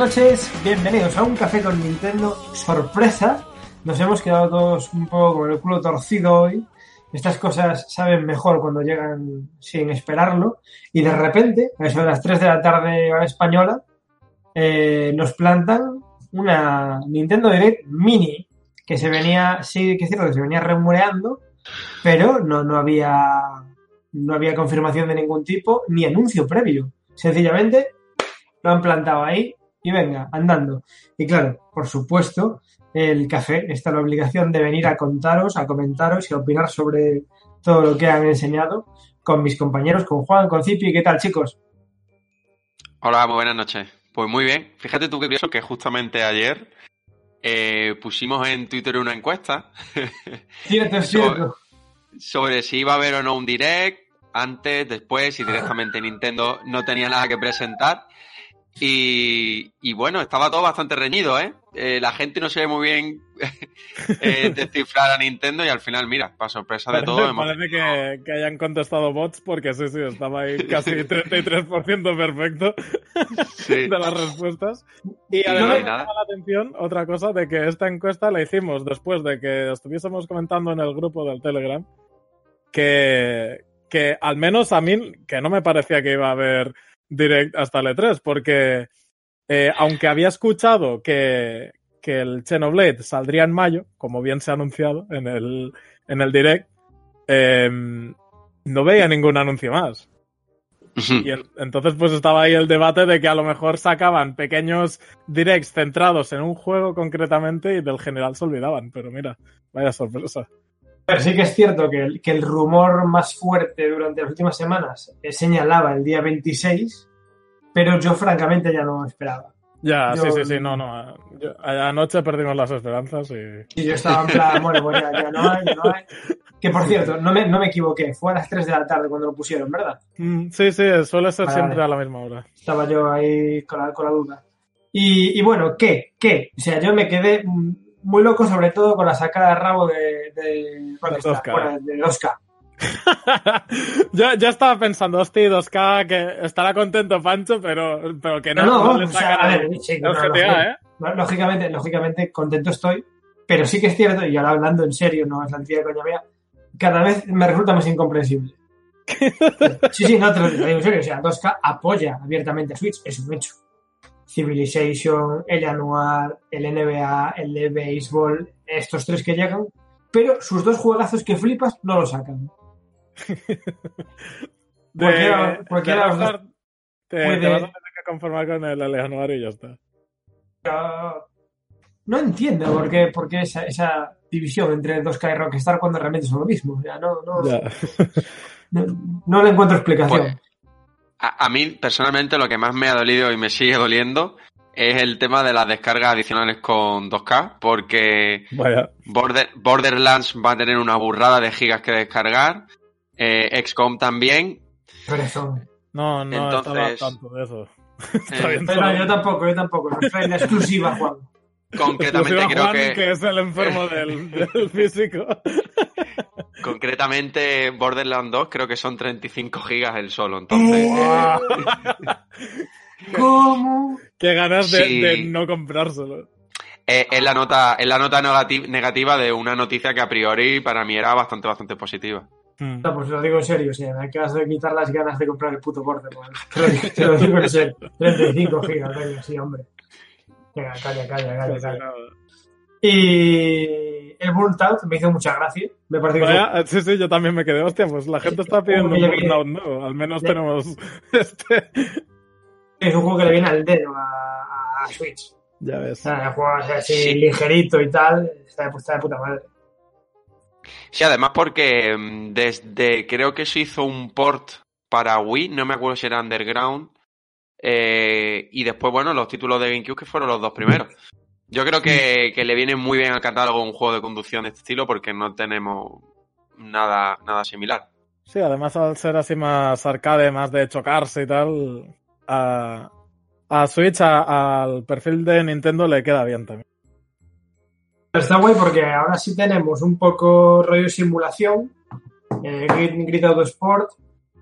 Noches, bienvenidos a un café con Nintendo sorpresa. Nos hemos quedado todos un poco con el culo torcido hoy. Estas cosas saben mejor cuando llegan sin esperarlo. Y de repente, a eso de las 3 de la tarde hora española, eh, nos plantan una Nintendo Direct Mini que se venía, sí que es cierto que se venía remureando, pero no, no había no había confirmación de ningún tipo ni anuncio previo. Sencillamente lo han plantado ahí y venga, andando. Y claro, por supuesto, el café está la obligación de venir a contaros, a comentaros y a opinar sobre todo lo que han enseñado con mis compañeros, con Juan, con Cipi. ¿Qué tal, chicos? Hola, muy buenas noches. Pues muy bien. Fíjate tú que curioso que justamente ayer eh, pusimos en Twitter una encuesta. Cierto, es cierto. Sobre, sobre si iba a haber o no un direct, antes, después, si directamente Nintendo no tenía nada que presentar. Y, y, bueno, estaba todo bastante reñido, ¿eh? eh la gente no se ve muy bien eh, descifrar a Nintendo y al final, mira, para sorpresa de todo... Parece que, que, hayan contestado bots porque sí, sí, estaba ahí casi 33% perfecto sí. de las respuestas. Y además me llama la atención otra cosa de que esta encuesta la hicimos después de que estuviésemos comentando en el grupo del Telegram que, que al menos a mí, que no me parecía que iba a haber direct hasta el E3, porque eh, aunque había escuchado que, que el Xenoblade saldría en mayo, como bien se ha anunciado en el, en el direct, eh, no veía ningún anuncio más. Y el, entonces pues estaba ahí el debate de que a lo mejor sacaban pequeños directs centrados en un juego concretamente y del general se olvidaban, pero mira, vaya sorpresa. Pero sí que es cierto que el, que el rumor más fuerte durante las últimas semanas señalaba el día 26, pero yo francamente ya no esperaba. Ya, yo, sí, sí, sí, no, no. Yo, anoche perdimos las esperanzas y... Y yo estaba en plan, bueno, pues ya, ya, no hay, no hay. Que por cierto, no me, no me equivoqué, fue a las 3 de la tarde cuando lo pusieron, ¿verdad? Mm, sí, sí, suele ser vale, siempre vale. a la misma hora. Estaba yo ahí con la, con la duda. Y, y, bueno, ¿qué? ¿Qué? O sea, yo me quedé muy loco, sobre todo con la sacada de rabo de, de, bueno, de 2K. Bueno, de 2K. ya, ya estaba pensando, hostia, 2K, que estará contento Pancho, pero, pero que no, no, no, no le el GTA, ¿eh? Lógicamente, lógicamente, contento estoy, pero sí que es cierto, y ahora hablando en serio, no es la antigua coña mía, cada vez me resulta más incomprensible. sí, sí, no te lo digo en serio, o sea, 2K apoya abiertamente a Switch, es un hecho. Civilization, el Anuar, el NBA, el de béisbol, estos tres que llegan, pero sus dos juegazos que flipas no lo sacan. de, cualquiera, cualquiera de los dos te, puede... te, vas a tener que conformar con el Eleanor y ya está. Uh, no entiendo por qué, por qué esa, esa, división entre 2K y Rockstar cuando realmente son lo mismo. O sea, no, no, no, no, le encuentro explicación. Pues, a, a, mí, personalmente, lo que más me ha dolido y me sigue doliendo es el tema de las descargas adicionales con 2K, porque Border, Borderlands va a tener una burrada de gigas que descargar, eh, XCOM también. Pero eso... No, no Entonces, estaba tanto de eso. Eh, pero yo tampoco, yo tampoco. No en la exclusiva, Juan. Concretamente creo Juan, que... que es el enfermo del, del físico. Concretamente, Borderlands 2 creo que son 35 gigas el solo, entonces... ¿Cómo? Qué ganas de, sí. de no comprárselo. Eh, es la nota, es la nota negativa de una noticia que a priori para mí era bastante, bastante positiva. Mm. No, pues lo digo en serio, o sea, me acabas de quitar las ganas de comprar el puto Borderlands. Te lo, te lo digo en serio. 35 gigas, venga, sí, hombre. Venga, calla, calla, calla, calla. Y el Burnout me hizo mucha gracia. Me parece que Vaya, fue... Sí, sí, yo también me quedé. Hostia, pues la gente está pidiendo un Burnout, ¿no? Al menos tenemos este. Es un juego que le viene al dedo a, a Switch. Ya ves. O sea, el juego así sí. ligerito y tal. Está de, está de puta madre. Sí, además porque mm, desde creo que se hizo un port para Wii, no me acuerdo si era Underground, eh, y después, bueno, los títulos de GameCube que fueron los dos primeros. Yo creo que, que le viene muy bien al catálogo un juego de conducción de este estilo porque no tenemos nada, nada similar. Sí, además al ser así más arcade, más de chocarse y tal, a, a Switch, a, al perfil de Nintendo le queda bien también. Está guay porque ahora sí tenemos un poco rollo simulación, eh, Grid, Grid Auto Sport,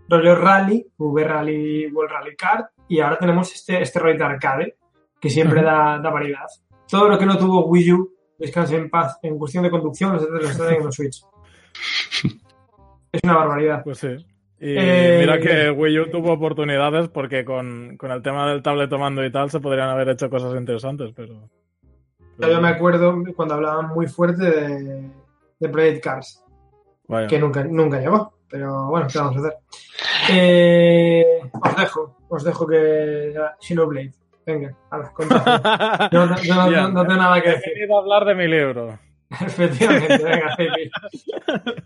rollo Rally, V Rally, World Rally Kart, y ahora tenemos este, este rollo de arcade. que siempre da, da, variedad. Todo lo que no tuvo Wii U, descanse en paz, en cuestión de conducción, lo están en los Switch. Es una barbaridad. Pues sí. Y eh, mira que Wii U tuvo oportunidades porque con, con, el tema del tablet tomando y tal se podrían haber hecho cosas interesantes, pero... Yo me acuerdo cuando hablaban muy fuerte de, de Project Cars, que nunca, nunca llegó, pero bueno, ¿qué vamos a hacer? Eh, os dejo, os dejo que... Blade venga, a ver, no, no, no, no, tengo nada que decir. He venido a hablar de mi libro. Efectivamente, venga,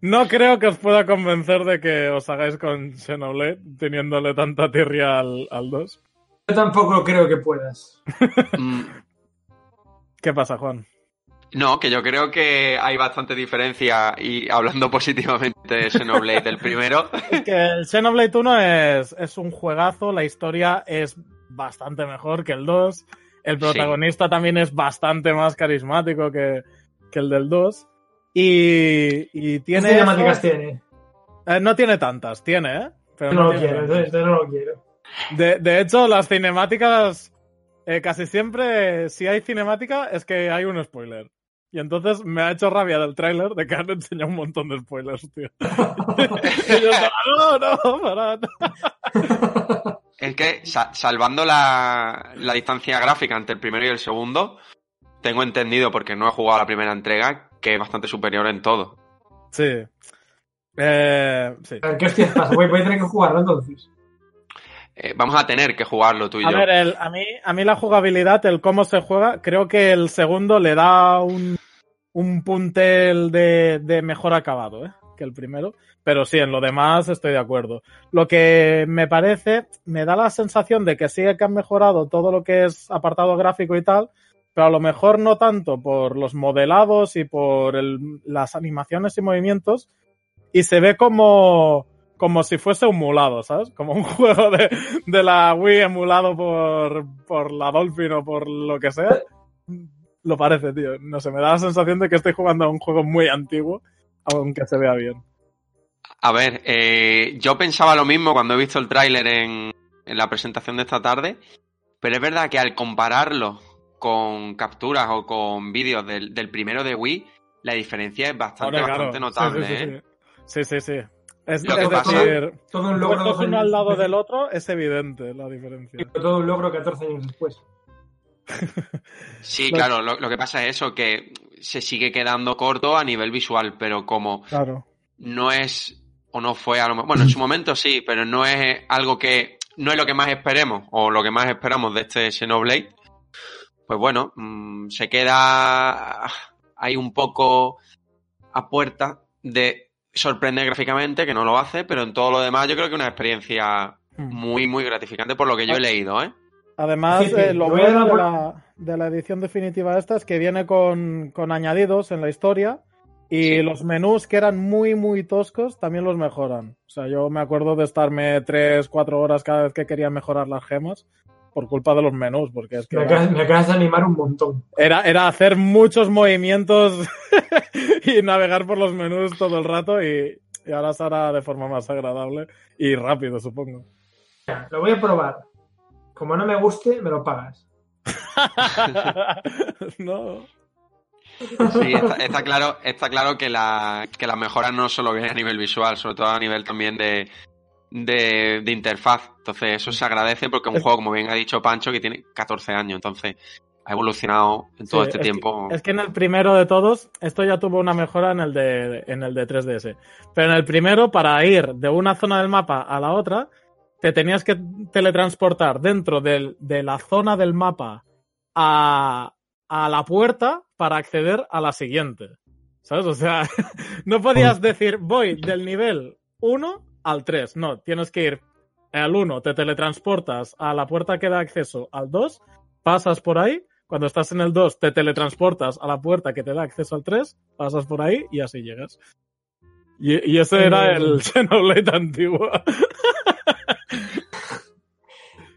No creo que os pueda convencer de que os hagáis con Xenoblade teniéndole tanta tirria al, al 2. Yo tampoco creo que puedas. ¿Qué pasa, Juan? No, que yo creo que hay bastante diferencia y hablando positivamente de Xenoblade del primero. Es que el Xenoblade 1 es, es un juegazo, la historia es bastante mejor que el 2. El protagonista también es bastante más carismático que, que el del 2. Y, y tiene. ¿Qué cinemáticas tiene? Eh, no tiene tantas, tiene, ¿eh? Pero no, lo quiero, entonces no lo quiero. De, de hecho, las cinemáticas. Eh, casi siempre, si hay cinemática, es que hay un spoiler. Y entonces me ha hecho rabia del tráiler de que han enseñado un montón de spoilers, tío. y yo, no, no, parad. Es que, salvando la, la distancia gráfica entre el primero y el segundo, tengo entendido, porque no he jugado la primera entrega, que es bastante superior en todo. Sí. Eh, sí. ¿Qué hostias pasa? Voy, a tener que jugarlo entonces. Eh, vamos a tener que jugarlo tú y a yo. Ver, a, mí, a mí la jugabilidad, el cómo se juega, creo que el segundo le da un, un puntel de, de mejor acabado, ¿eh? que el primero. Pero sí, en lo demás estoy de acuerdo. Lo que me parece, me da la sensación de que sí que han mejorado todo lo que es apartado gráfico y tal, pero a lo mejor no tanto por los modelados y por el, las animaciones y movimientos, y se ve como, como si fuese un mulado, ¿sabes? Como un juego de, de la Wii emulado por, por la Dolphin o por lo que sea. Lo parece, tío. No sé, me da la sensación de que estoy jugando a un juego muy antiguo, aunque se vea bien. A ver, eh, yo pensaba lo mismo cuando he visto el tráiler en, en la presentación de esta tarde, pero es verdad que al compararlo con capturas o con vídeos del, del, primero de Wii, la diferencia es bastante, bastante notable. Sí, sí, sí. ¿eh? sí, sí, sí. Es, es decir, todo un logro uno al lado del otro es evidente la diferencia. todo un logro 14 años después. Sí, claro, lo, lo, que pasa es eso, que se sigue quedando corto a nivel visual, pero como claro. no es o no fue a lo Bueno, en su momento sí, pero no es algo que. No es lo que más esperemos, o lo que más esperamos de este Xenoblade pues bueno, mmm, se queda ahí un poco a puerta de sorprender gráficamente, que no lo hace, pero en todo lo demás yo creo que es una experiencia muy, muy gratificante por lo que yo he leído, ¿eh? Además. Eh, lo bueno de la, de la, edición definitiva esta es que viene con, con añadidos en la historia y sí. los menús que eran muy, muy toscos también los mejoran. O sea, yo me acuerdo de estarme 3, 4 horas cada vez que quería mejorar las gemas por culpa de los menús, porque es que... Me acabas, me acabas de animar un montón. Era, era hacer muchos movimientos y navegar por los menús todo el rato y, y ahora se hará de forma más agradable y rápido, supongo. Lo voy a probar. Como no me guste, me lo pagas. no. Sí, está, está, claro, está claro que, la, que las mejoras no solo vienen a nivel visual, sobre todo a nivel también de, de, de, interfaz. Entonces, eso se agradece porque es un juego, como bien ha dicho Pancho, que tiene 14 años. Entonces, ha evolucionado en todo sí, este es tiempo. Que, es que en el primero de todos, esto ya tuvo una mejora en el de, en el de 3DS. Pero en el primero, para ir de una zona del mapa a la otra, te tenías que teletransportar dentro del, de la zona del mapa a, a la puerta para acceder a la siguiente. ¿Sabes? O sea, no podías decir, voy del nivel 1 al 3. No, tienes que ir al 1, te teletransportas a la puerta que da acceso al 2, pasas por ahí, cuando estás en el 2 te teletransportas a la puerta que te da acceso al 3, pasas por ahí y así llegas. Y, y ese era eh, el Xenoblade antiguo.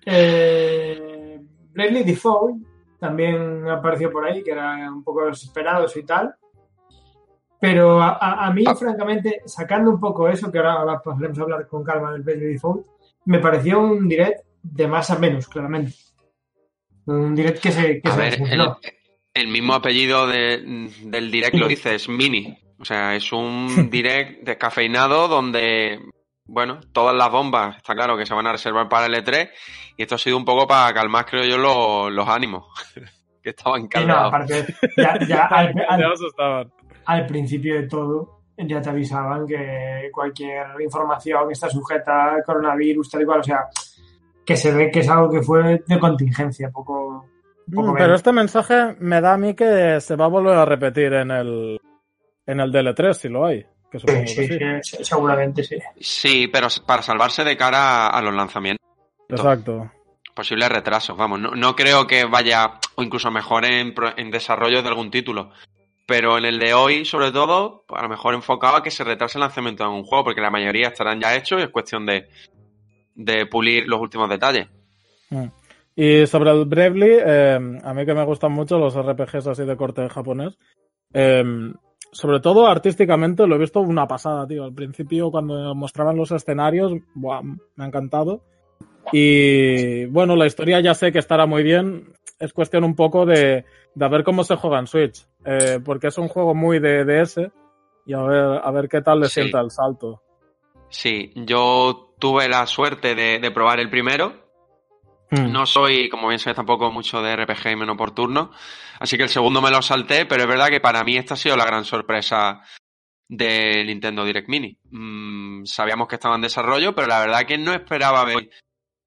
eh, Bravely Default también apareció por ahí, que era un poco desesperados y tal. Pero a, a, a mí, ah. francamente, sacando un poco eso, que ahora, ahora podremos hablar con calma del Bravely Default, me pareció un direct de más a menos, claramente. Un direct que se. Que a ver, el, mismo apellido del direct lo dice, es Mini. O sea, es un direct descafeinado donde, bueno, todas las bombas, está claro que se van a reservar para el E3. Y esto ha sido un poco para calmar, creo yo, los, ánimos. que estaban calmados. ya, ya al, al principio de todo, ya te avisaban que cualquier información que está sujeta al coronavirus, tal y cual, o sea, que se ve que es algo que fue de contingencia, poco. Mm, pero este mensaje me da a mí que se va a volver a repetir en el, en el DL3, si lo hay. Que sí, sí, seguramente sí. Sí, pero para salvarse de cara a los lanzamientos. Exacto. Posibles retrasos, vamos. No, no creo que vaya, o incluso mejor en, en desarrollo de algún título. Pero en el de hoy, sobre todo, a lo mejor enfocado a que se retrase el lanzamiento de un juego, porque la mayoría estarán ya hechos y es cuestión de, de pulir los últimos detalles. Mm. Y sobre el Bravely, eh, a mí que me gustan mucho los RPGs así de corte japonés. Eh, sobre todo artísticamente lo he visto una pasada, tío. Al principio cuando mostraban los escenarios, me ha encantado. Y bueno, la historia ya sé que estará muy bien. Es cuestión un poco de, de ver cómo se juega en Switch. Eh, porque es un juego muy de DS. Y a ver, a ver qué tal le sienta el salto. Sí, yo tuve la suerte de, probar el primero. Hmm. No soy, como bien sabes, tampoco mucho de RPG y menos por turno. Así que el segundo me lo salté, pero es verdad que para mí esta ha sido la gran sorpresa de Nintendo Direct Mini. Mm, sabíamos que estaba en desarrollo, pero la verdad que no esperaba ver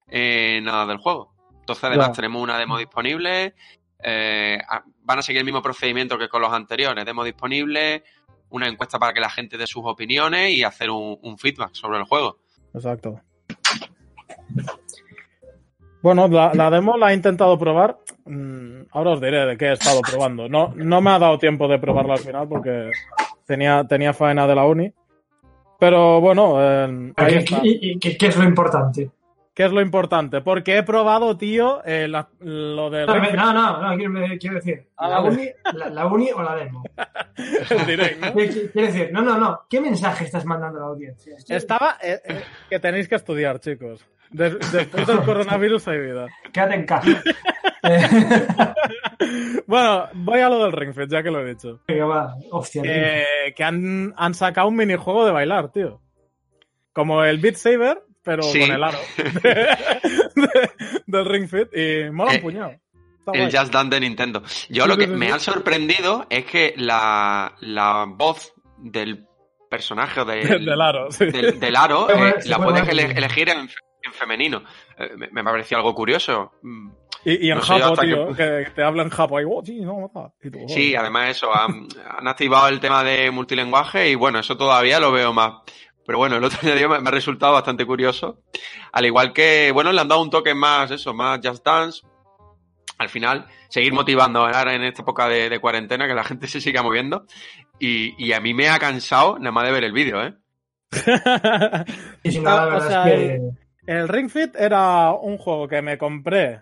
eh, nada del juego. Entonces, además, tenemos una demo disponible. Eh, van a seguir el mismo procedimiento que con los anteriores. Demo disponible, una encuesta para que la gente dé sus opiniones y hacer un, feedback sobre el juego. Exacto. Bueno, la, demo la he intentado probar. Mm, ahora os diré de qué he estado probando. No, no me ha dado tiempo de probarla al final porque tenía, tenía faena de la uni. Pero bueno, eh, ¿Qué, qué, es lo importante? ¿Qué es lo importante? Porque he probado, tío, eh, lo de... No, no, no, quiero, decir, ¿la, uni, la, uni o la demo? Quiero decir, no, no, no, ¿qué mensaje estás mandando a la audiencia? Estaba... Eh, eh, que tenéis que estudiar, chicos. después del coronavirus hay vida. Quédate en casa. bueno, voy a lo del Ring Fit, ya que lo he dicho. Venga, va. Hostia, que han, han sacado un minijuego de bailar, tío. Como el Beat Saber, pero con el aro del Ring Fit y mola un eh, puñado. el Just Dance de Nintendo. Yo lo que me ha sorprendido es que la, la voz del personaje del, del aro, del, aro eh, la puedes elegir en, femenino. Eh, me, me pareció algo curioso. Y, y en Japón, tío, que... te hablan en Japón. Oh, sí, además eso, han, han, activado el tema de multilenguaje y bueno, eso todavía lo veo más, pero bueno, el otro día me, ha resultado bastante curioso. Al igual que, bueno, le han dado un toque más, eso, más Just Dance. Al final, seguir motivando ahora en esta época de, cuarentena, que la gente se siga moviendo. Y, a mí me ha cansado nada más de ver el vídeo, ¿eh? el, Ring Fit era un juego que me compré.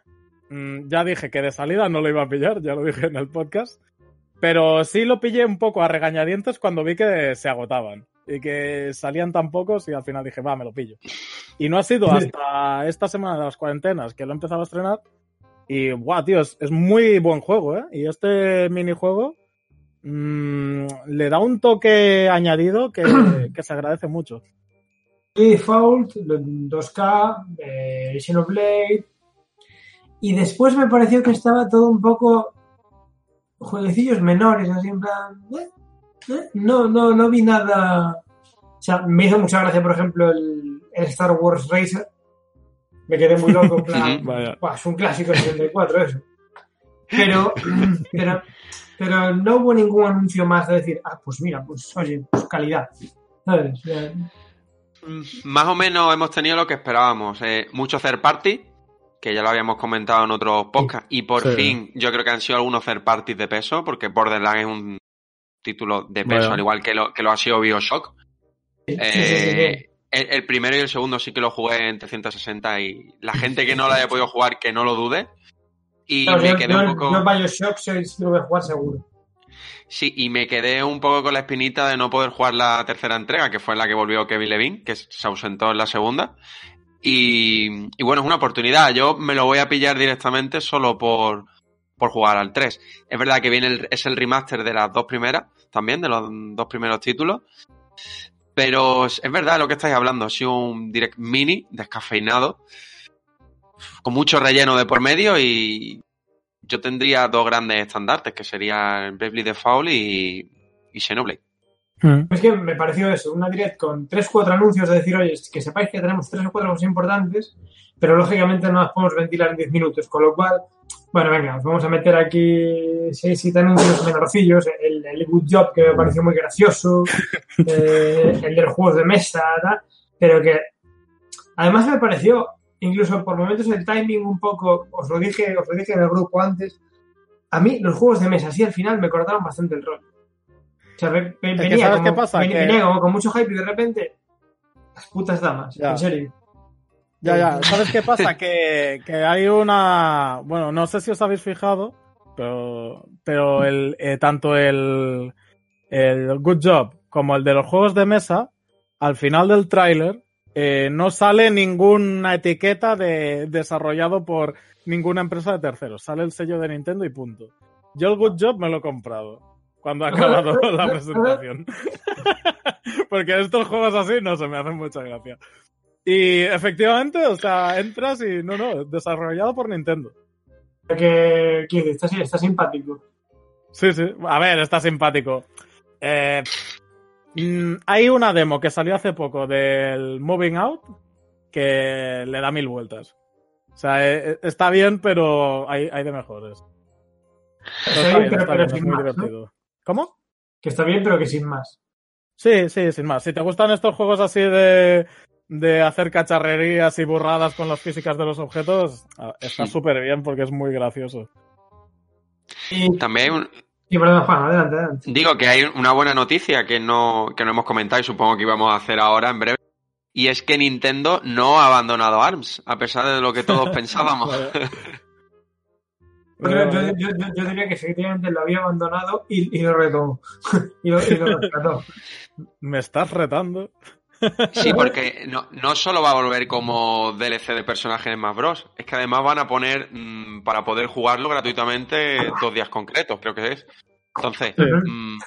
Mm, ya dije que de salida no lo iba a pillar, ya lo dije en el podcast. Pero sí lo pillé un poco a regañadientes cuando vi que se agotaban y que salían tan pocos y al final dije, va, me lo pillo. Y no ha sido hasta esta semana de las cuarentenas que lo he empezado a estrenar y, guau, tío, es, muy buen juego, ¿eh? Y este minijuego mmm, le da un toque añadido que, se agradece mucho. Default, 2K, eh, Xenoblade. Y después me pareció que estaba todo un poco jueguecillos menores, así en plan. ¿eh? No, no, no vi nada. O sea, me hizo mucha gracia, por ejemplo, el, Star Wars Racer. Me quedé muy loco, en plan. es un clásico de 64 eso. Pero, pero, pero no hubo ningún anuncio más de decir, ah, pues mira, pues oye, pues calidad. ¿Sabes? Más o menos hemos tenido lo que esperábamos. Eh, mucho third party, que ya lo habíamos comentado en otros podcasts, y por fin yo creo que han sido algunos third parties de peso, porque Borderlands es un título de peso, al igual que lo, que lo ha sido Bioshock. Eh, el, primero y el segundo sí que lo jugué en 360 y la gente que no lo haya podido jugar, que no lo dude. Y me quedé un poco. No Bioshock, sí lo voy a jugar seguro. Sí, y me quedé un poco con la espinita de no poder jugar la tercera entrega, que fue la que volvió Kevin Levine, que se ausentó en la segunda. Y, bueno, es una oportunidad. Yo me lo voy a pillar directamente solo por, por jugar al 3. Es verdad que viene el, es el remaster de las dos primeras, también, de los dos primeros títulos. Pero es verdad lo que estáis hablando. Ha sido un direct mini, descafeinado, con mucho relleno de por medio y yo tendría dos grandes estandartes, que serían Bravely Default y, y Xenoblade. Hmm. Es que me pareció eso, una direct con tres o cuatro anuncios de decir, oye, que sepáis que tenemos tres o cuatro cosas importantes, pero lógicamente no las podemos ventilar en diez minutos, con lo cual, bueno, venga, vamos a meter aquí seis, siete anuncios menorcillos, el, el Good Job que me pareció muy gracioso, eh, el de los juegos de mesa, pero que además me pareció, incluso por momentos el timing un poco, os lo dije, os lo dije en el grupo antes, a mí los juegos de mesa así al final me cortaron bastante el rol. O sea, venía, como, qué pasa? venía, con mucho hype y de repente, las putas damas, en serio. Ya, ya. ¿Sabes qué pasa? que, que, hay una. Bueno, no sé si os habéis fijado, pero, pero el, eh, tanto el, el Good Job como el de los juegos de mesa, al final del tráiler, eh, no sale ninguna etiqueta de desarrollado por ninguna empresa de terceros. Sale el sello de Nintendo y punto. Yo el Good Job me lo he comprado cuando ha acabado la presentación. Porque estos juegos así no se me hacen mucha gracia. Y efectivamente, o sea, entras y no, no, desarrollado por Nintendo. Que, está, está simpático. Sí, sí. A ver, está simpático. Eh, mm, hay una demo que salió hace poco del Moving Out que le da mil vueltas. O sea, eh, está bien, pero hay, hay de mejores. Está bien, pero, es muy divertido. ¿Cómo? Que está bien, pero que sin más. Sí, sí, sin más. Si te gustan estos juegos así de, de hacer cacharrerías y burradas con las físicas de los objetos, ah, está súper bien porque es muy gracioso. Y también y perdón, Juan, adelante, adelante. Digo que hay una buena noticia que no, que no hemos comentado y supongo que íbamos a hacer ahora en breve. Y es que Nintendo no ha abandonado ARMS, a pesar de lo que todos pensábamos. yo, diría que efectivamente lo había abandonado y, lo retomó. y, lo, rescató. ¿Me estás retando? Sí, porque no, no, solo va a volver como DLC de personajes en Smash Bros. Es que además van a poner mm, para poder jugarlo gratuitamente dos días concretos, creo que es. Entonces, mm,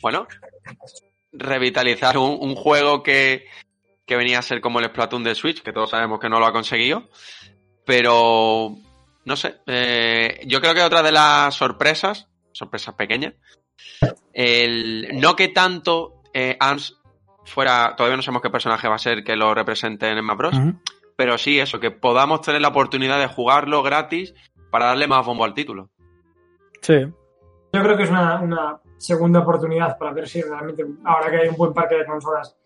bueno, revitalizar un, juego que, que, venía a ser como el Splatoon de Switch, que todos sabemos que no lo ha conseguido. Pero no sé. Eh, yo creo que otra de las sorpresas, sorpresas pequeñas, el, no que tanto eh, ARMS fuera, todavía no sabemos qué personaje va a ser que lo represente en Smash Bros. Pero sí, eso, que podamos tener la oportunidad de jugarlo gratis para darle más bombo al título. Sí. Yo creo que es una, una segunda oportunidad para ver si realmente, ahora que hay un buen parque de consolas,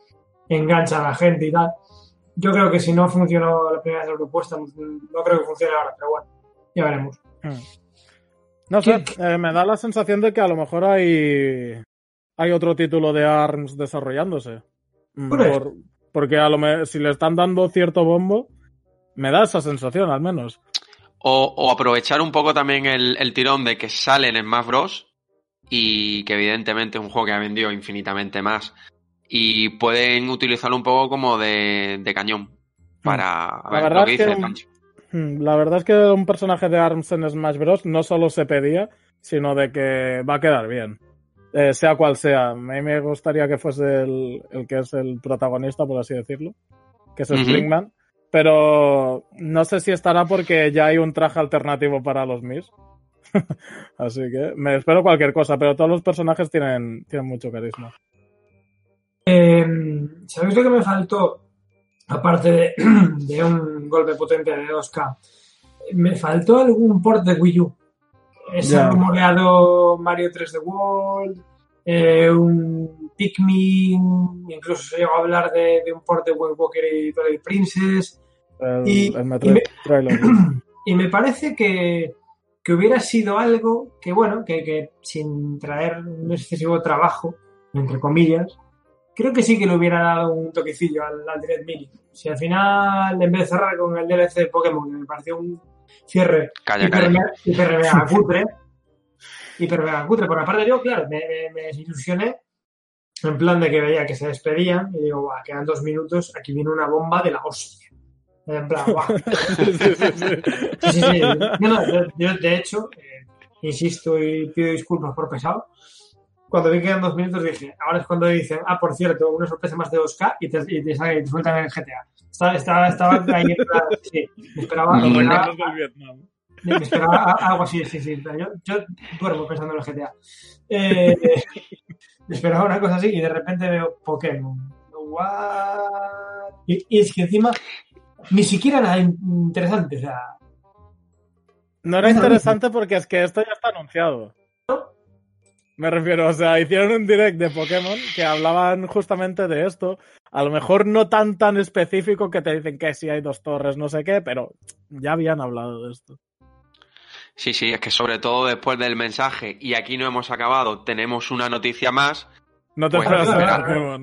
engancha a la gente y tal. Yo creo que si no funcionó la primera vez la propuesta, no creo que funcione ahora, pero bueno. Ya veremos. Hmm. No sé, eh, me da la sensación de que a lo mejor hay, hay otro título de ARMS desarrollándose. Porque a lo si le están dando cierto bombo, me da esa sensación al menos. O, aprovechar un poco también el, tirón de que salen en Smash Bros. Y que evidentemente es un juego que ha vendido infinitamente más. Y pueden utilizarlo un poco como de, cañón. Para ver lo que dice Pancho. Hmm, la verdad es que un personaje de ARMS en Smash Bros. no solo se pedía, sino de que va a quedar bien. Eh, sea cual sea. A mí me gustaría que fuese el, que es el protagonista, por así decirlo, que es el Springman. Pero no sé si estará porque ya hay un traje alternativo para los Mis. así que me espero cualquier cosa, pero todos los personajes tienen, tienen mucho carisma. Eh, ¿Sabéis lo que me faltó? aparte de, un golpe potente de 2K, me faltó algún port de Wii U. Ese rumoreado Mario 3D World, eh, un Pikmin, incluso se llegó a hablar de, un port de Wind Walker y Twilight Princess. y, me, parece que, hubiera sido algo que, bueno, que, que sin traer un excesivo trabajo, entre comillas, creo que sí que le hubiera dado un toquecillo al, al Direct Mini. Si al final, en vez de cerrar con el DLC de Pokémon, me pareció un cierre hiper, mega cutre, hiper mega cutre. Por aparte yo, claro, me, me, desilusioné en plan de que veía que se despedían y digo, va, quedan dos minutos, aquí viene una bomba de la hostia. En plan, guau. sí, sí, sí. No, no, yo, de hecho, eh, insisto y pido disculpas por pesado. Cuando vi que eran dos minutos dije, ahora es cuando dicen, ah, por cierto, una sorpresa más de 2K y te, y te, sale, te sueltan el GTA. Estaba, estaba, estaba ahí, sí, me esperaba, me esperaba, me esperaba algo así, sí, sí. Yo, yo duermo pensando en el GTA. Eh, me esperaba una cosa así y de repente veo Pokémon. What? Y, y es que encima ni siquiera era interesante, o sea. No era interesante porque es que esto ya está anunciado. Me refiero, o sea, hicieron un direct de Pokémon que hablaban justamente de esto. A lo mejor no tan tan específico que te dicen que sí hay dos torres, no sé qué, pero ya habían hablado de esto. Sí, sí, es que sobre todo después del mensaje, y aquí no hemos acabado, tenemos una noticia más, no te pues, esperas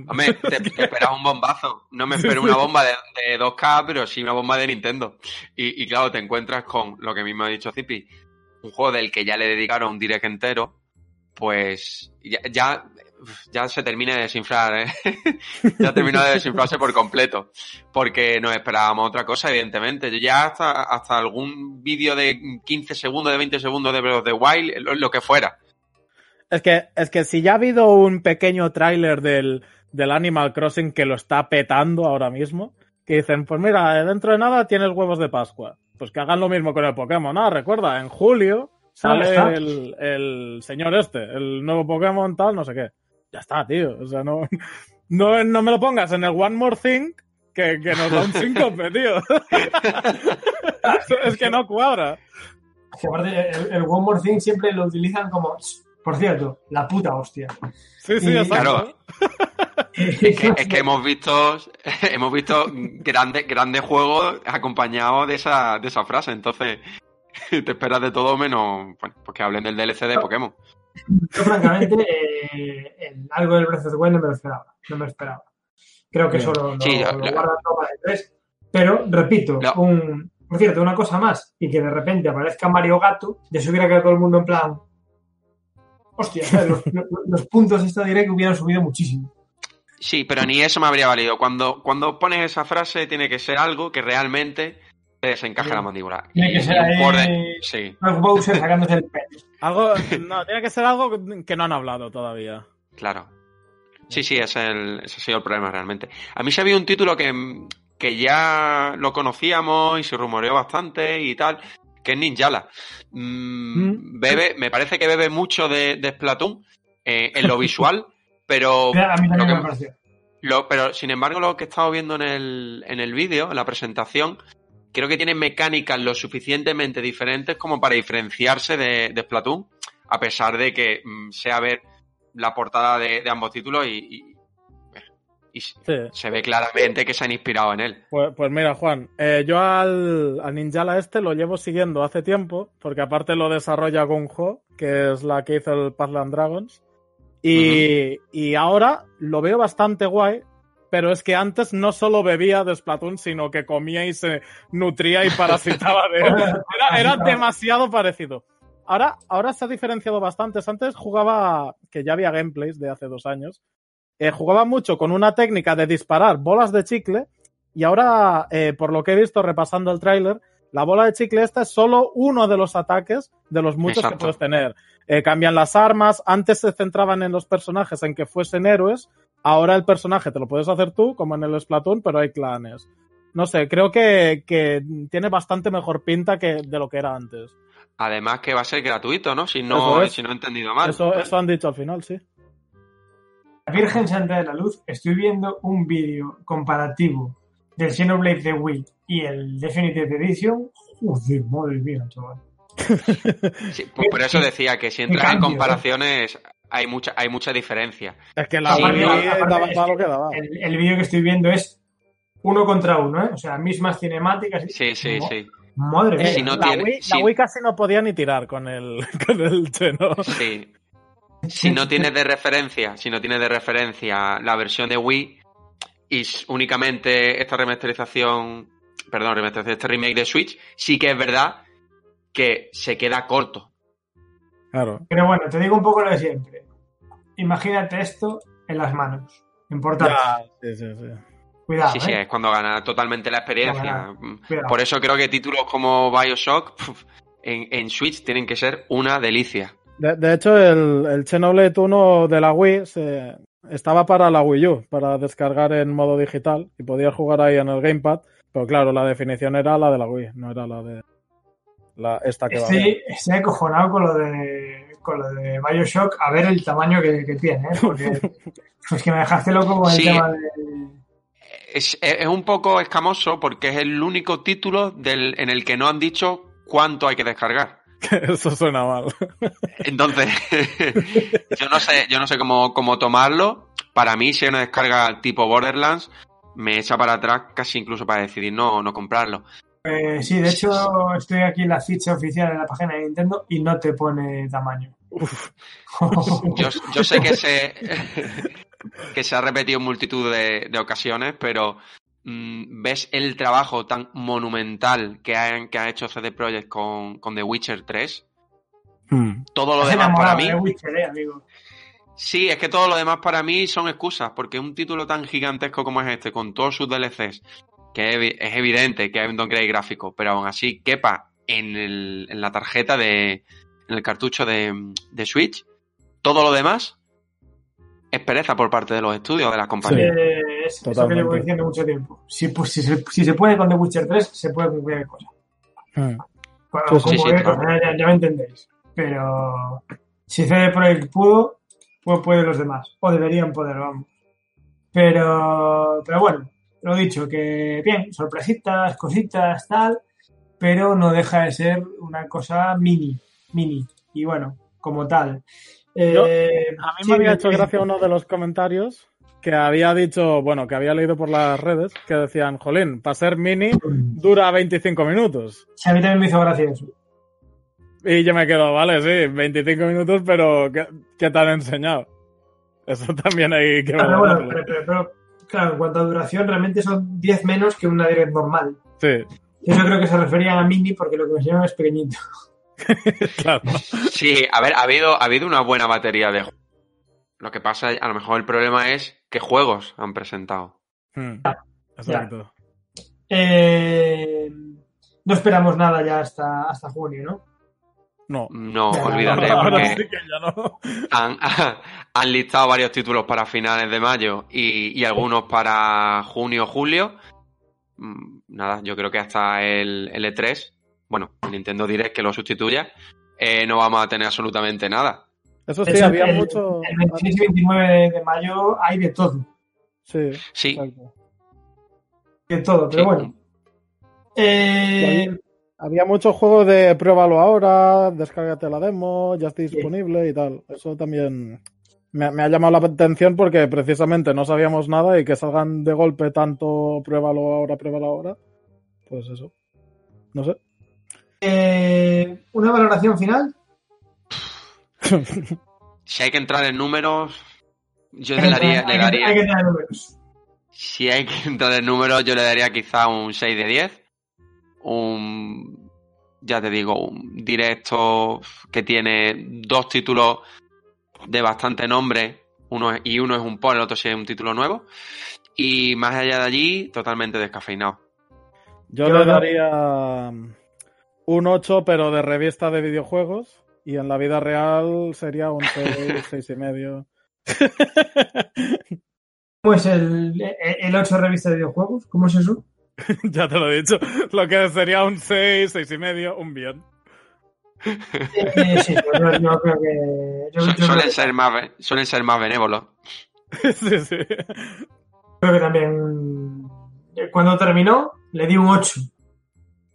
Hombre, te, esperas un bombazo. No me espero una bomba de, 2K, pero sí una bomba de Nintendo. Y, claro, te encuentras con lo que mismo ha dicho Zipi, un juego del que ya le dedicaron un direct entero, pues ya, ya, se termina de desinflar, ¿eh? ya terminó de desinflarse por completo. Porque nos esperábamos otra cosa, evidentemente. Yo ya hasta, hasta algún vídeo de 15 segundos, de 20 segundos de Breath of the Wild, lo que fuera es que, es que si ya ha habido un pequeño tráiler del, del Animal Crossing que lo está petando ahora mismo, que dicen, pues mira, dentro de nada tienes huevos de Pascua. Pues que hagan lo mismo con el Pokémon. No, recuerda, en julio sale el, el, señor este, el nuevo Pokémon tal, no sé qué. Ya está, tío. O sea, no, no, no me lo pongas en el One More Thing que, que nos da un síncope, tío. es que no cuadra. el, el One More Thing siempre lo utilizan como por cierto, la puta hostia. Sí, sí, claro. es, que, hemos visto hemos visto grandes grandes juegos acompañados de esa, de esa frase, entonces te esperas de todo menos bueno, pues que hablen del DLC de Pokémon. Yo francamente eh, algo del Breath of the Wild no me lo esperaba, no me lo esperaba. Creo que solo lo, sí, lo, guardan todo para el 3. Pero, repito, un, por cierto, una cosa más, y que de repente aparezca Mario Gato, ya se hubiera quedado todo el mundo en plan, hostia, los, puntos de esta directa hubieran subido muchísimo. Sí, pero ni eso me habría valido. Cuando, cuando pones esa frase, tiene que ser algo que realmente desencaje la mandíbula. Tiene que ser ahí... sí. Bowser sacándose el pelo. Algo, no, tiene que ser algo que no han hablado todavía. Claro. Sí, sí, ese, el, ese ha sido el problema realmente. A mí se había un título que, que ya lo conocíamos y se rumoreó bastante y tal, que es Ninjala. Mm, mm. Bebe, me parece que bebe mucho de, Splatoon eh, en lo visual, pero. A mí también me pareció. pero sin embargo, lo que he estado viendo en el, en el vídeo, en la presentación, creo que tiene mecánicas lo suficientemente diferentes como para diferenciarse de, de Splatoon, a pesar de que mm, sea ver la portada de, ambos títulos y, se ve claramente que se han inspirado en él. Pues, pues mira, Juan, eh, yo al, al, Ninjala este lo llevo siguiendo hace tiempo, porque aparte lo desarrolla Gonjo, que es la que hizo el Pathland Dragons. Y, y ahora lo veo bastante guay, pero es que antes no solo bebía de Splatoon, sino que comía y se nutría y parasitaba de él. Era, era demasiado parecido. Ahora, ahora se ha diferenciado bastante. Antes jugaba, que ya había gameplays de hace dos años, eh, jugaba mucho con una técnica de disparar bolas de chicle y ahora, eh, por lo que he visto repasando el tráiler, la bola de chicle esta es solo uno de los ataques de los muchos que puedes tener. Eh, cambian las armas, antes se centraban en los personajes en que fuesen héroes, ahora el personaje te lo puedes hacer tú, como en el Splatoon, pero hay clanes. No sé, creo que, tiene bastante mejor pinta que de lo que era antes. Además que va a ser gratuito, ¿no? Si no, si no he entendido mal. Eso, eso han dicho al final, sí. Virgen Santa de la Luz, estoy viendo un vídeo comparativo del Xenoblade de Wii y el Definitive Edition. Joder, madre mía, chaval. Sí, pues por eso decía que si entras en comparaciones hay mucha hay mucha diferencia. Es que la Wii daba lo que daba. El, vídeo que estoy viendo es uno contra uno, ¿eh? O sea, mismas cinemáticas. Sí, sí, sí. Madre mía. la, Wii, la, Wii, casi no podía ni tirar con el, con el Sí. Si no tienes de referencia, si no tienes de referencia la versión de Wii y únicamente esta remasterización, perdón, remasterización, este remake de Switch, sí que es verdad que se queda corto. Claro. Pero bueno, te digo un poco lo de siempre. Imagínate esto en las manos. Importante. sí, sí, sí. Cuidado, sí, sí, ¿eh? es cuando gana totalmente la experiencia. Por eso creo que títulos como Bioshock en, en Switch tienen que ser una delicia. De, hecho, el, el Xenoblade 1 de la Wii se, estaba para la Wii U, para descargar en modo digital y podías jugar ahí en el Gamepad, pero claro, la definición era la de la Wii, no era la de la, esta que estoy, va Estoy acojonado con lo de con lo de Bioshock a ver el tamaño que, que tiene, ¿eh? porque pues que me dejaste loco con el tema de... Es, es, un poco escamoso porque es el único título del, en el que no han dicho cuánto hay que descargar. Eso suena mal. Entonces, yo no sé, yo no sé cómo, cómo tomarlo. Para mí, si hay una descarga tipo Borderlands, me echa para atrás casi incluso para decidir no, no comprarlo. Eh, sí, de hecho, estoy aquí en la ficha oficial de la página de Nintendo y no te pone tamaño. yo, yo, sé que se, que se ha repetido en multitud de, de ocasiones, pero Mm, ves el trabajo tan monumental que ha, que ha hecho CD Projekt con, con The Witcher 3. Hmm. Todo lo demás para mí. Eh, sí, es que todo lo demás para mí son excusas, porque un título tan gigantesco como es este, con todos sus DLCs, que es evidente que hay un downgrade gráfico, pero aún así quepa en, el, en la tarjeta de. en el cartucho de, de Switch, todo lo demás es pereza por parte de los estudios, de las compañías. es eso que llevo diciendo mucho tiempo. Si, pues, si, se, si, se, puede con The Witcher 3, se puede con cualquier cosa. Hmm. Bueno, sí, sí, ya, ya, me entendéis. Pero si CD Projekt pudo, pues pueden los demás. O deberían poder, vamos. Pero, pero bueno, lo dicho, que bien, sorpresitas, cositas, tal, pero no deja de ser una cosa mini, mini. Y bueno, como tal. Eh, a mí me había hecho gracia uno de los comentarios que había dicho, bueno, que había leído por las redes, que decían, jolín, para ser mini dura 25 minutos. Sí, a mí también me hizo gracia eso. Y yo me quedo, vale, sí, 25 minutos, pero ¿qué, te han enseñado? Eso también hay que claro, bueno, pero, claro, en cuanto a duración, realmente son 10 menos que una direct normal. Sí. Yo creo que se referían a mini porque lo que me enseñaron es pequeñito. claro. Sí, a ver, ha habido, ha habido una buena batería de Lo que pasa, a lo mejor el problema es qué juegos han presentado. Hmm. Exacto. Eh, no esperamos nada ya hasta, hasta junio, ¿no? No. No, olvídate, porque han, han, listado varios títulos para finales de mayo y, y algunos para junio o julio. Mm, nada, yo creo que hasta el, el E3 bueno, Nintendo Direct que lo sustituya, eh, no vamos a tener absolutamente nada. Eso sí, había mucho. El 26 y 29 de mayo hay de todo. Sí. Sí. De todo, pero bueno. Eh... Había muchos juegos de pruébalo ahora, descárgate la demo, ya está disponible y tal. Eso también me, me, ha llamado la atención porque precisamente no sabíamos nada y que salgan de golpe tanto pruébalo ahora, pruébalo ahora. Pues eso. No sé. Eh, ¿Una valoración final? si hay que entrar en números, yo le daría. le daría hay que entrar en números. Si hay que entrar en números, yo le daría quizá un 6 de 10. Un. Ya te digo, un directo que tiene dos títulos de bastante nombre. Uno es, y uno es un por, el otro sí es un título nuevo. Y más allá de allí, totalmente descafeinado. Yo, yo le daría un 8, pero de revista de videojuegos. Y en la vida real sería un 6, 6 y medio. ¿Cómo es el, el 8 revista de videojuegos? ¿Cómo es eso? ya te lo he dicho. Lo que sería un 6, 6 y medio, un bien. Eh, sí, yo, yo, creo que. Yo, yo suelen, ser más, suelen ser más benévolos. sí, sí. Creo que también. Cuando terminó, le di un 8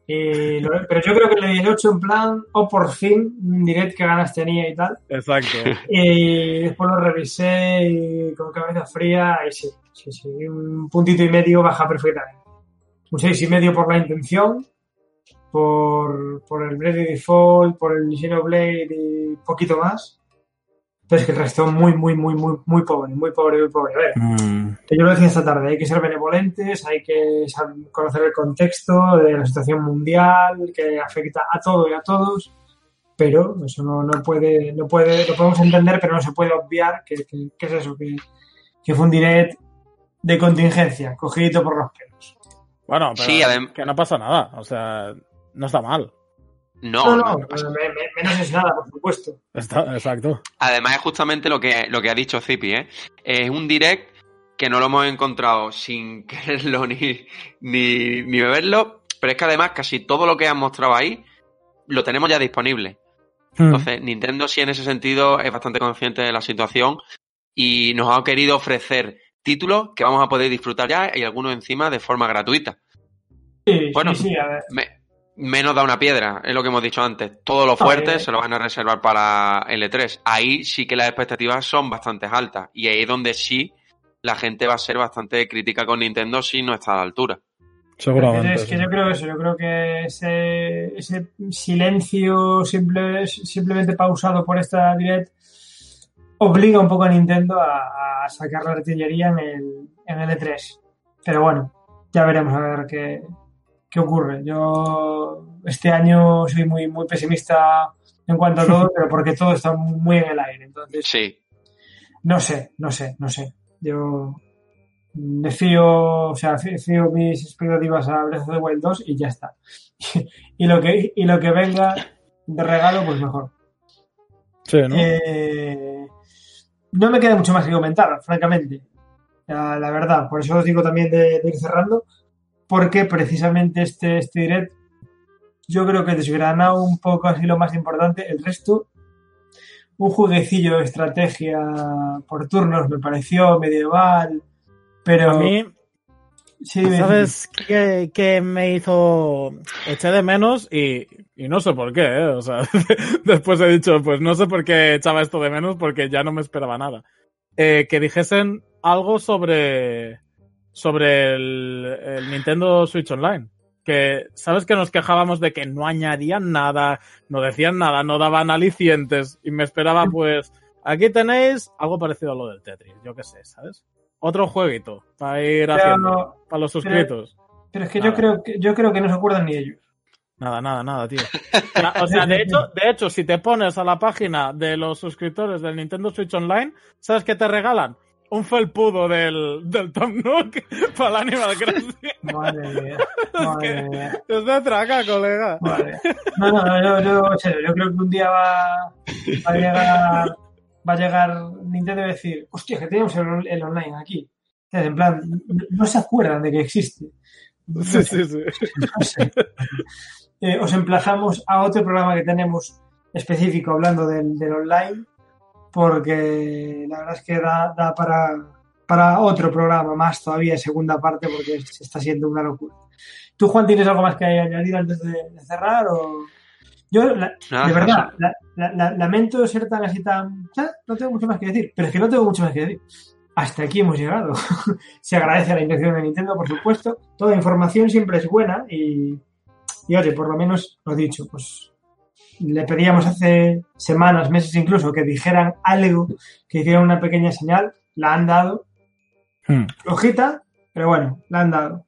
pero yo creo que le di el 8 en plan, o oh, por fin, direct que ganas tenía y tal. Exacto. Y después lo revisé y con cabeza fría, y sí, sí, sí, un puntito y medio baja perfectamente. Un 6 y medio por la intención, por, por el Blade Default, por el Xenoblade y poquito más. Pero es que el resto muy, muy, muy, muy, muy pobre, muy pobre, muy pobre. A ver, mm. yo lo decía esta tarde, hay que ser benevolentes, hay que conocer el contexto de la situación mundial que afecta a todo y a todos, pero eso no, no puede, no puede, lo podemos entender, pero no se puede obviar que, que, es eso, que, que fue un direct de contingencia, cogidito por los pelos. Bueno, pero que no pasa nada, o sea, no está mal. No, no, menos es nada, por supuesto. exacto. Además, es justamente lo que, lo que ha dicho Zipi, ¿eh? Es un direct que no lo hemos encontrado sin quererlo ni, ni, ni beberlo, pero es que además casi todo lo que han mostrado ahí lo tenemos ya disponible. Hmm. Entonces, Nintendo sí en ese sentido es bastante consciente de la situación y nos ha querido ofrecer títulos que vamos a poder disfrutar ya y algunos encima de forma gratuita. Sí, bueno, sí, a ver menos da una piedra, es lo que hemos dicho antes. Todo lo fuerte se lo van a reservar para L3. Ahí sí que las expectativas son bastante altas. Y ahí es donde sí la gente va a ser bastante crítica con Nintendo si no está a la altura. Seguramente. Es que yo creo eso, yo creo que ese, ese silencio simple, simplemente pausado por esta direct obliga un poco a Nintendo a, sacar la artillería en el, en el E3. Pero bueno, ya veremos a ver qué, qué ocurre. Yo este año soy muy, muy pesimista en cuanto a todo, pero porque todo está muy en el aire. Entonces, sí. No sé, no sé, no sé. Yo me fío, o sea, fío mis expectativas a Breath of the Wild 2 y ya está. y, lo que, y lo que venga de regalo, pues mejor. Sí, ¿no? Eh, no me queda mucho más que comentar, francamente. La, la verdad, por eso os digo también de ir cerrando porque precisamente este, este direct yo creo que desgrana un poco así lo más importante. El resto, un jueguecillo de estrategia por turnos me pareció medieval, pero... A mí, ¿sabes qué, me hizo... Eché de menos y, no sé por qué, ¿eh? O sea, después he dicho, pues no sé por qué echaba esto de menos porque ya no me esperaba nada. Eh, que dijesen algo sobre sobre el, Nintendo Switch Online. Que, ¿sabes que nos quejábamos de que no añadían nada, no decían nada, no daban alicientes? Y me esperaba, pues, aquí tenéis algo parecido a lo del Tetris, yo qué sé, ¿sabes? Otro jueguito para ir haciendo, para los suscritos. Pero, es que yo creo que yo creo que no se acuerdan ni ellos. Nada, nada, nada, tío. O sea, de hecho, de hecho, si te pones a la página de los suscriptores del Nintendo Switch Online, ¿sabes qué te regalan? un felpudo del, del Tom Nook para el Animal Crossing. Madre mía. Madre mía. Es de traca, colega. No, no, no, yo, yo, creo que un día va, va a llegar va a llegar Nintendo y decir, hostia, que tenemos el, online aquí. En plan, no se acuerdan de que existe. sí, sí, sí. Eh, os emplazamos a otro programa que tenemos específico hablando del, del online porque la verdad es que da, da para, para otro programa más todavía, segunda parte, porque se está siendo una locura. ¿Tú, Juan, tienes algo más que añadir antes de, cerrar? O... Yo, de verdad, lamento ser tan así tan... No tengo mucho más que decir, pero es que no tengo mucho más que decir. Hasta aquí hemos llegado. Se agradece la intención de Nintendo, por supuesto. Toda información siempre es buena y, y oye, por lo menos lo dicho, pues le pedíamos hace semanas, meses incluso, que dijeran algo, que hicieran una pequeña señal, la han dado. Hmm. Flojita, pero bueno, la han dado.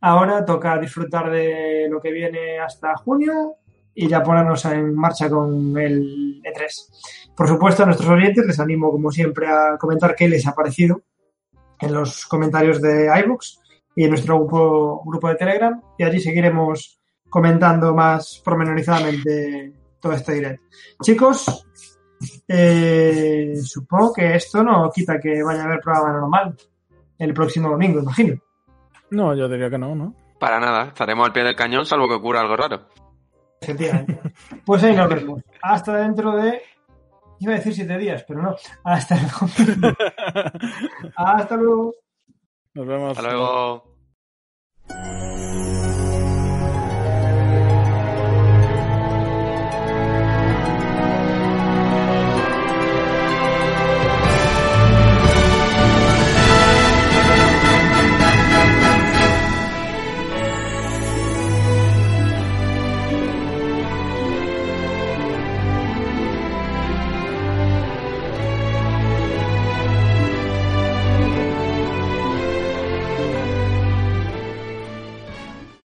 Ahora toca disfrutar de lo que viene hasta junio y ya ponernos en marcha con el E3. Por supuesto, a nuestros oyentes les animo, como siempre, a comentar qué les ha parecido en los comentarios de iBooks y en nuestro grupo, grupo de Telegram y allí seguiremos comentando más pormenorizadamente todo este directo. Chicos, eh, supongo que esto no quita que vaya a haber programa normal el próximo domingo, imagino. No, yo diría que no, ¿no? Para nada, estaremos al pie del cañón salvo que ocurra algo raro. Efectivamente. Pues ahí nos vemos. Hasta dentro de. Iba a decir siete días, pero no. Hasta luego. Hasta luego. Nos vemos. Hasta luego.